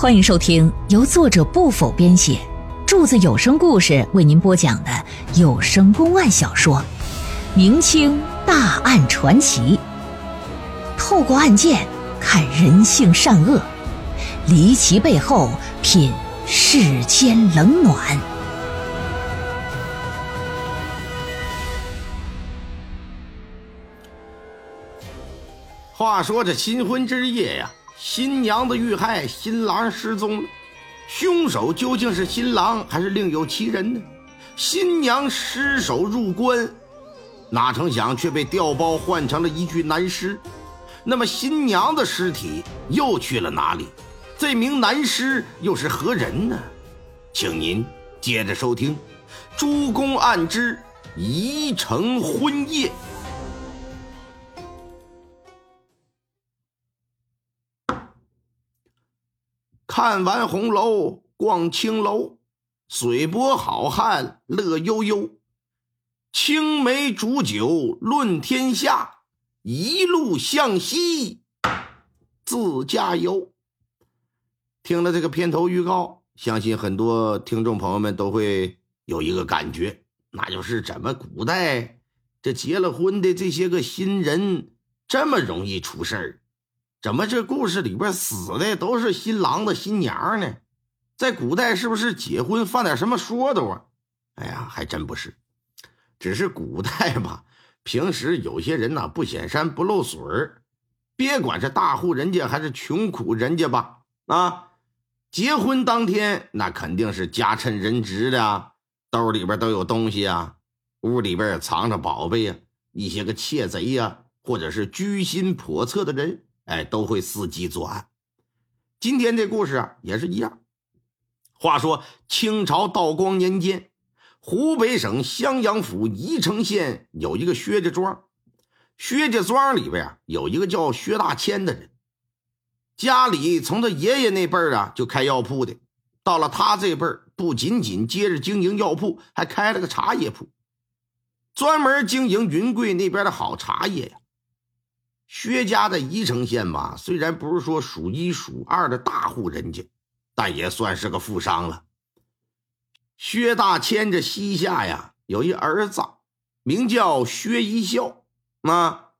欢迎收听由作者不否编写，柱子有声故事为您播讲的有声公案小说《明清大案传奇》，透过案件看人性善恶，离奇背后品世间冷暖。话说这新婚之夜呀，新娘子遇害，新郎失踪了。凶手究竟是新郎还是另有其人呢？新娘失手入棺，哪成想却被调包换成了一具男尸。那么新娘的尸体又去了哪里？这名男尸又是何人呢？请您接着收听《诸公案之宜城婚夜》。看完红楼，逛青楼，水泊好汉乐悠悠，青梅煮酒论天下，一路向西自驾游。听了这个片头预告，相信很多听众朋友们都会有一个感觉，那就是怎么古代这结了婚的这些个新人这么容易出事儿？怎么这故事里边死的都是新郎的新娘呢？在古代是不是结婚犯点什么说头啊？哎呀，还真不是，只是古代吧。平时有些人呐不显山不露水，别管是大户人家还是穷苦人家吧，啊，结婚当天那肯定是家趁人直的，兜里边都有东西啊，屋里边藏着宝贝呀，一些个窃贼呀，或者是居心叵测的人。哎，都会伺机作案。今天这故事啊，也是一样。话说清朝道光年间，湖北省襄阳府宜城县有一个薛家庄，薛家庄里边啊，有一个叫薛大谦的人，家里从他爷爷那辈儿啊就开药铺的，到了他这辈儿，不仅仅接着经营药铺，还开了个茶叶铺，专门经营云贵那边的好茶叶呀。薛家在宜城县吧，虽然不是说数一数二的大户人家，但也算是个富商了。薛大千这膝下呀，有一儿子，名叫薛一笑。啊，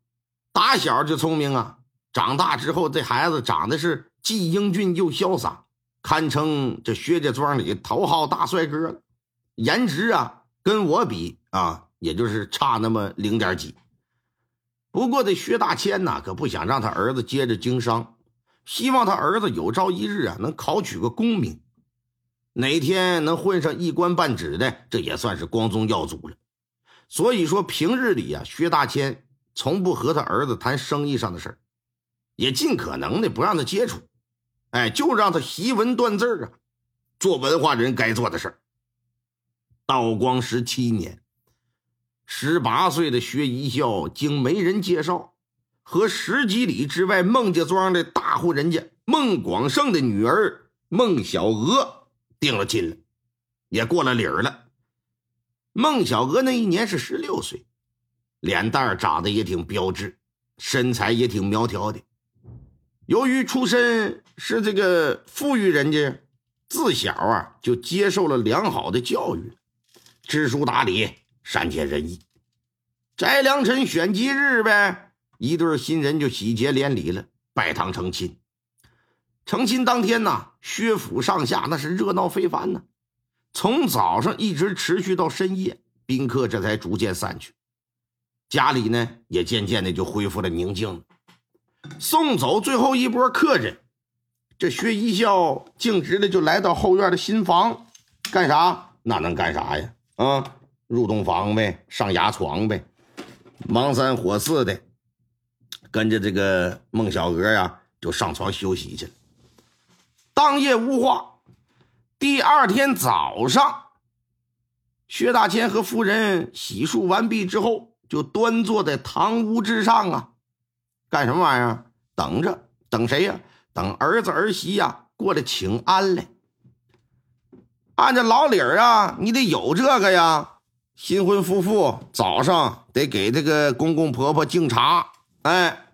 打小就聪明啊，长大之后这孩子长得是既英俊又潇洒，堪称这薛家庄里头号大帅哥了。颜值啊，跟我比啊，也就是差那么零点几。不过这薛大谦呐，可不想让他儿子接着经商，希望他儿子有朝一日啊能考取个功名，哪天能混上一官半职的，这也算是光宗耀祖了。所以说平日里呀，薛大谦从不和他儿子谈生意上的事儿，也尽可能的不让他接触，哎，就让他习文断字啊，做文化人该做的事儿。道光十七年。十八岁的薛一笑经媒人介绍，和十几里之外孟家庄的大户人家孟广胜的女儿孟小娥定了亲了，也过了礼儿了。孟小娥那一年是十六岁，脸蛋长得也挺标致，身材也挺苗条的。由于出身是这个富裕人家，自小啊就接受了良好的教育，知书达理。善解人意，翟良辰选吉日呗，一对新人就喜结连理了，拜堂成亲。成亲当天呢，薛府上下那是热闹非凡呢，从早上一直持续到深夜，宾客这才逐渐散去，家里呢也渐渐的就恢复了宁静。送走最后一波客人，这薛一笑径直的就来到后院的新房，干啥？那能干啥呀？啊！入洞房呗，上牙床呗，忙三火四的，跟着这个孟小娥呀，就上床休息去了。当夜无话。第二天早上，薛大千和夫人洗漱完毕之后，就端坐在堂屋之上啊，干什么玩意儿？等着，等谁呀？等儿子儿媳呀过来请安来。按照老理儿啊，你得有这个呀。新婚夫妇早上得给这个公公婆婆敬茶，哎，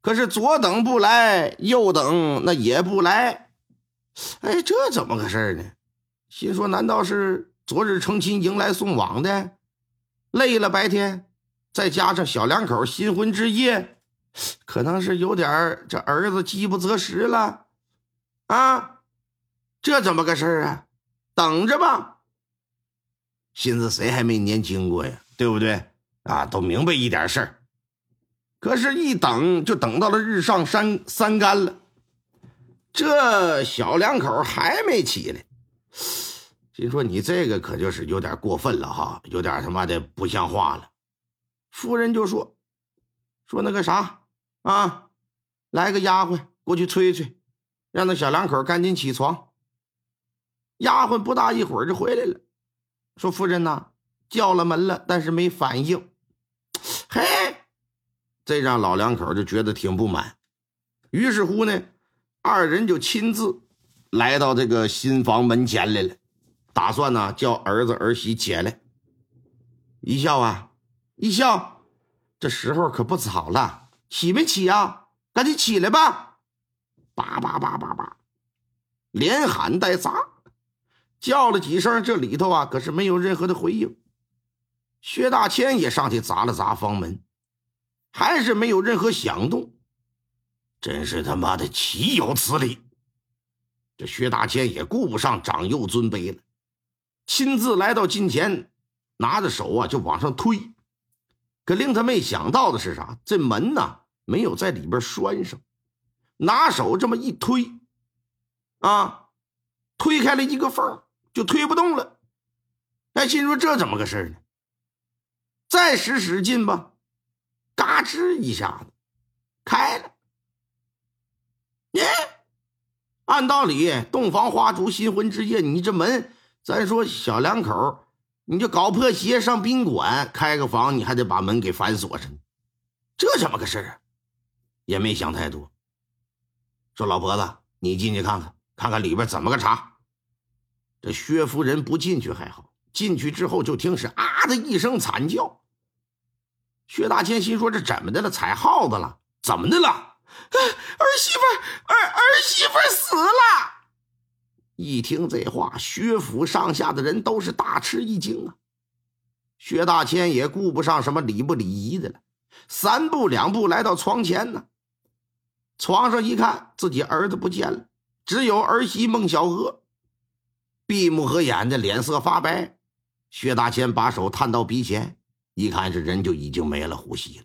可是左等不来，右等那也不来，哎，这怎么个事呢？心说，难道是昨日成亲迎来送往的？累了白天，再加上小两口新婚之夜，可能是有点这儿子饥不择食了啊？这怎么个事啊？等着吧。寻思谁还没年轻过呀？对不对？啊，都明白一点事儿。可是，一等就等到了日上三三竿了，这小两口还没起来。心说你这个可就是有点过分了哈，有点他妈的不像话了。夫人就说：“说那个啥啊，来个丫鬟过去催催，让那小两口赶紧起床。”丫鬟不大一会儿就回来了，说：“夫人呐，叫了门了，但是没反应。”嘿。这让老两口就觉得挺不满，于是乎呢，二人就亲自来到这个新房门前来了，打算呢叫儿子儿媳起来。一笑啊，一笑，这时候可不早了，起没起啊？赶紧起来吧！叭叭叭叭叭，连喊带砸，叫了几声，这里头啊可是没有任何的回应。薛大千也上去砸了砸房门。还是没有任何响动，真是他妈的岂有此理！这薛大千也顾不上长幼尊卑了，亲自来到近前，拿着手啊就往上推。可令他没想到的是啥？这门呢没有在里边拴上，拿手这么一推，啊，推开了一个缝，就推不动了。哎，心说这怎么个事呢？再使使劲吧。嘎吱一下子开了，耶！按道理，洞房花烛新婚之夜，你这门，咱说小两口，你就搞破鞋上宾馆开个房，你还得把门给反锁上，这怎么个事啊？也没想太多，说老婆子，你进去看看，看看里边怎么个茬。这薛夫人不进去还好，进去之后就听是啊的一声惨叫。薛大千心说：“这怎么的了？踩耗子了？怎么的了？儿媳妇儿儿媳妇死了！”一听这话，薛府上下的人都是大吃一惊啊。薛大千也顾不上什么礼不礼仪的了，三步两步来到床前呢。床上一看，自己儿子不见了，只有儿媳孟小娥，闭目合眼的，脸色发白。薛大千把手探到鼻前。一看这人就已经没了呼吸了，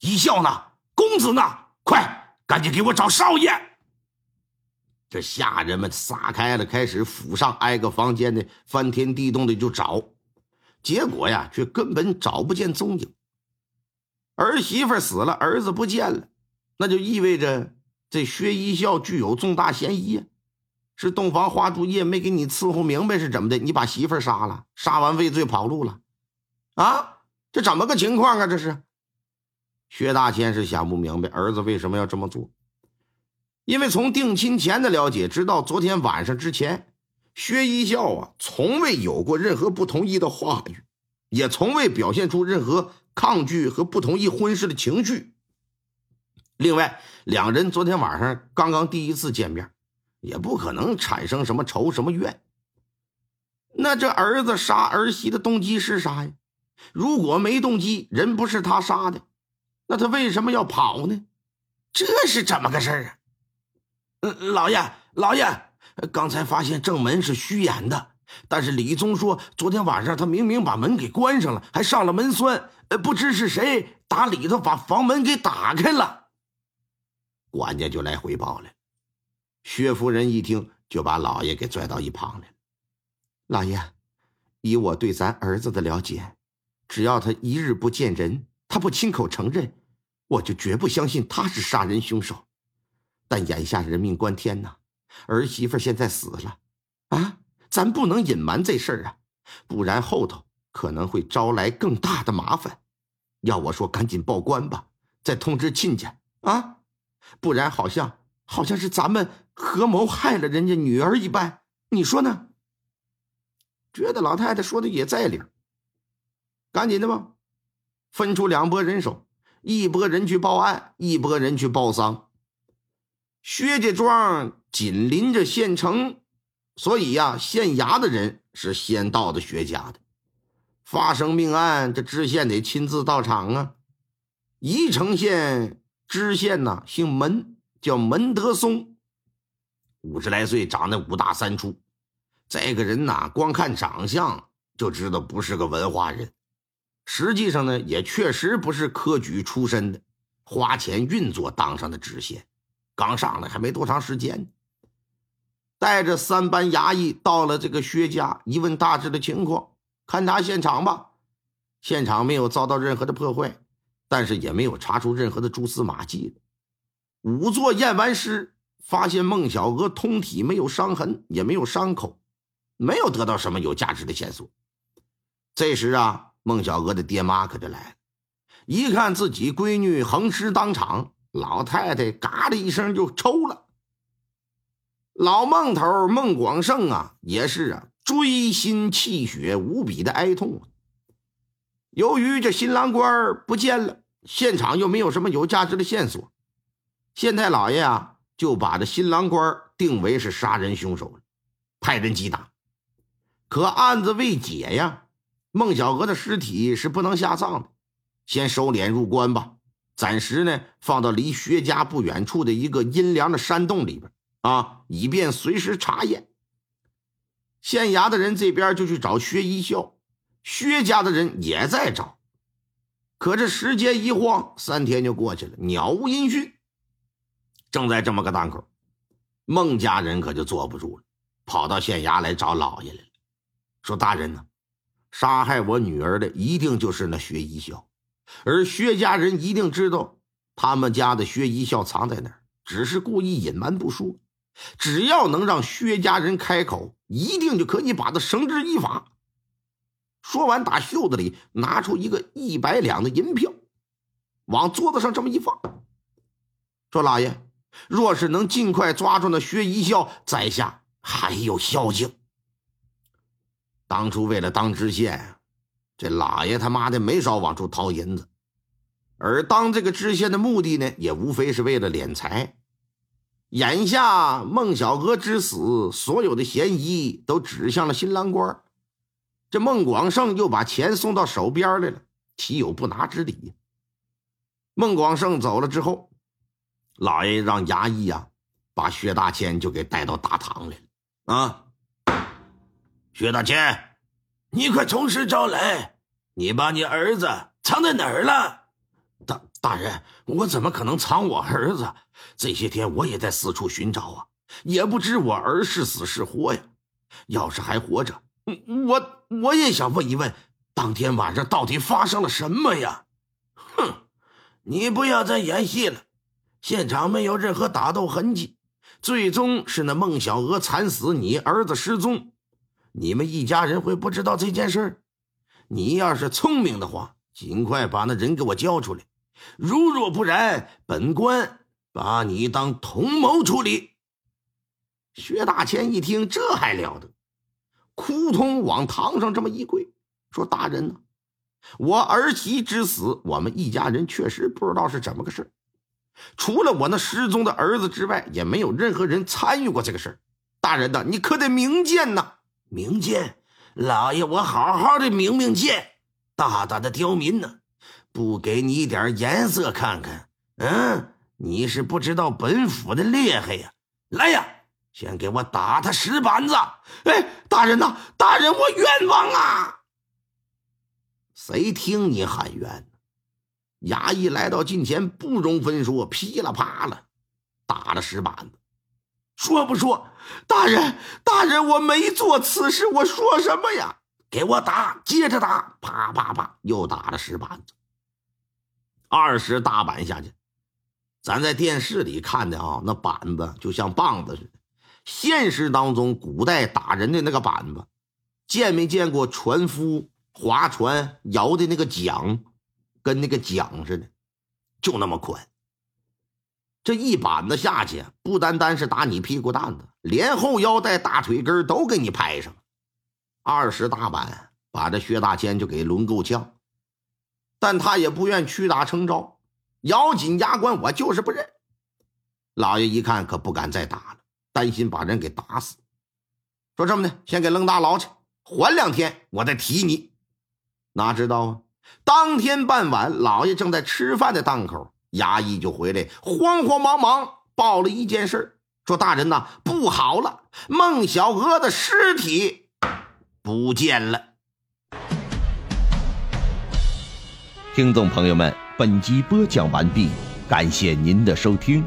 一笑呢，公子呢？快，赶紧给我找少爷！这下人们撒开了，开始府上挨个房间的翻天地洞的就找，结果呀，却根本找不见踪影。儿媳妇死了，儿子不见了，那就意味着这薛一笑具有重大嫌疑呀！是洞房花烛夜没给你伺候明白是怎么的？你把媳妇杀了，杀完畏罪跑路了，啊？这怎么个情况啊？这是薛大千是想不明白儿子为什么要这么做，因为从定亲前的了解，直到昨天晚上之前，薛一笑啊，从未有过任何不同意的话语，也从未表现出任何抗拒和不同意婚事的情绪。另外，两人昨天晚上刚刚第一次见面，也不可能产生什么仇什么怨。那这儿子杀儿媳的动机是啥呀？如果没动机，人不是他杀的，那他为什么要跑呢？这是怎么个事儿啊？嗯，老爷，老爷，刚才发现正门是虚掩的，但是李宗说昨天晚上他明明把门给关上了，还上了门栓，呃，不知是谁打里头把房门给打开了。管家就来汇报了。薛夫人一听，就把老爷给拽到一旁来了。老爷，以我对咱儿子的了解。只要他一日不见人，他不亲口承认，我就绝不相信他是杀人凶手。但眼下人命关天呐，儿媳妇现在死了，啊，咱不能隐瞒这事儿啊，不然后头可能会招来更大的麻烦。要我说，赶紧报官吧，再通知亲家啊，不然好像好像是咱们合谋害了人家女儿一般，你说呢？觉得老太太说的也在理。赶紧的吧，分出两拨人手，一拨人去报案，一拨人去报丧。薛家庄紧邻着县城，所以呀，县衙的人是先到的薛家的。发生命案，这知县得亲自到场啊。宜城县知县呐，姓门，叫门德松，五十来岁，长得五大三粗。这个人呐，光看长相就知道不是个文化人。实际上呢，也确实不是科举出身的，花钱运作当上的知县。刚上来还没多长时间，带着三班衙役到了这个薛家，一问大致的情况，勘察现场吧。现场没有遭到任何的破坏，但是也没有查出任何的蛛丝马迹。仵作验完尸，发现孟小娥通体没有伤痕，也没有伤口，没有得到什么有价值的线索。这时啊，孟小娥的爹妈可就来了，一看自己闺女横尸当场。老太太嘎的一声就抽了。老孟头孟广胜啊，也是啊，锥心泣血，无比的哀痛。由于这新郎官不见了，现场又没有什么有价值的线索，县太老爷啊就把这新郎官定为是杀人凶手，派人缉拿。可案子未解呀，孟小娥的尸体是不能下葬的，先收敛入关吧。暂时呢，放到离薛家不远处的一个阴凉的山洞里边啊，以便随时查验。县衙的人这边就去找薛一笑，薛家的人也在找。可这时间一晃，三天就过去了，鸟无音讯。正在这么个档口，孟家人可就坐不住了，跑到县衙来找老爷来了，说：“大人呢，杀害我女儿的一定就是那薛一笑。”而薛家人一定知道他们家的薛一笑藏在哪儿，只是故意隐瞒不说。只要能让薛家人开口，一定就可以把他绳之以法。说完，打袖子里拿出一个一百两的银票，往桌子上这么一放，说：“老爷，若是能尽快抓住那薛一笑，在下还有孝敬。当初为了当知县。”这老爷他妈的没少往出掏银子，而当这个知县的目的呢，也无非是为了敛财。眼下孟小娥之死，所有的嫌疑都指向了新郎官。这孟广胜又把钱送到手边来了，岂有不拿之理？孟广胜走了之后，老爷让衙役呀，把薛大千就给带到大堂来了。啊，薛大千。你快从实招来！你把你儿子藏在哪儿了？大大人，我怎么可能藏我儿子？这些天我也在四处寻找啊，也不知我儿是死是活呀。要是还活着，我我也想问一问，当天晚上到底发生了什么呀？哼，你不要再演戏了，现场没有任何打斗痕迹，最终是那孟小娥惨死，你儿子失踪。你们一家人会不知道这件事你要是聪明的话，尽快把那人给我交出来；如若不然，本官把你当同谋处理。薛大千一听，这还了得，扑通往堂上这么一跪，说：“大人呢？我儿媳之死，我们一家人确实不知道是怎么个事除了我那失踪的儿子之外，也没有任何人参与过这个事儿。大人呐，你可得明鉴呐！”明鉴，老爷，我好好的明明鉴，大大的刁民呢，不给你一点颜色看看，嗯，你是不知道本府的厉害呀！来呀，先给我打他十板子！哎，大人呐，大人，我冤枉啊！谁听你喊冤？衙役来到近前，不容分说，噼里啪啦打了十板子。说不说，大人，大人，我没做此事，我说什么呀？给我打，接着打，啪啪啪，又打了十板子，二十大板下去。咱在电视里看的啊，那板子就像棒子似的。现实当中，古代打人的那个板子，见没见过船夫划船摇的那个桨，跟那个桨似的，就那么宽。这一板子下去，不单单是打你屁股蛋子，连后腰带、大腿根都给你拍上。二十大板把这薛大千就给抡够呛，但他也不愿屈打成招，咬紧牙关，我就是不认。老爷一看，可不敢再打了，担心把人给打死。说这么的，先给扔大牢去，缓两天，我再提你。哪知道啊，当天傍晚，老爷正在吃饭的档口，衙役就回来，慌慌忙忙报了一件事说大人呐，不好了，孟小娥的尸体不见了。听众朋友们，本集播讲完毕，感谢您的收听。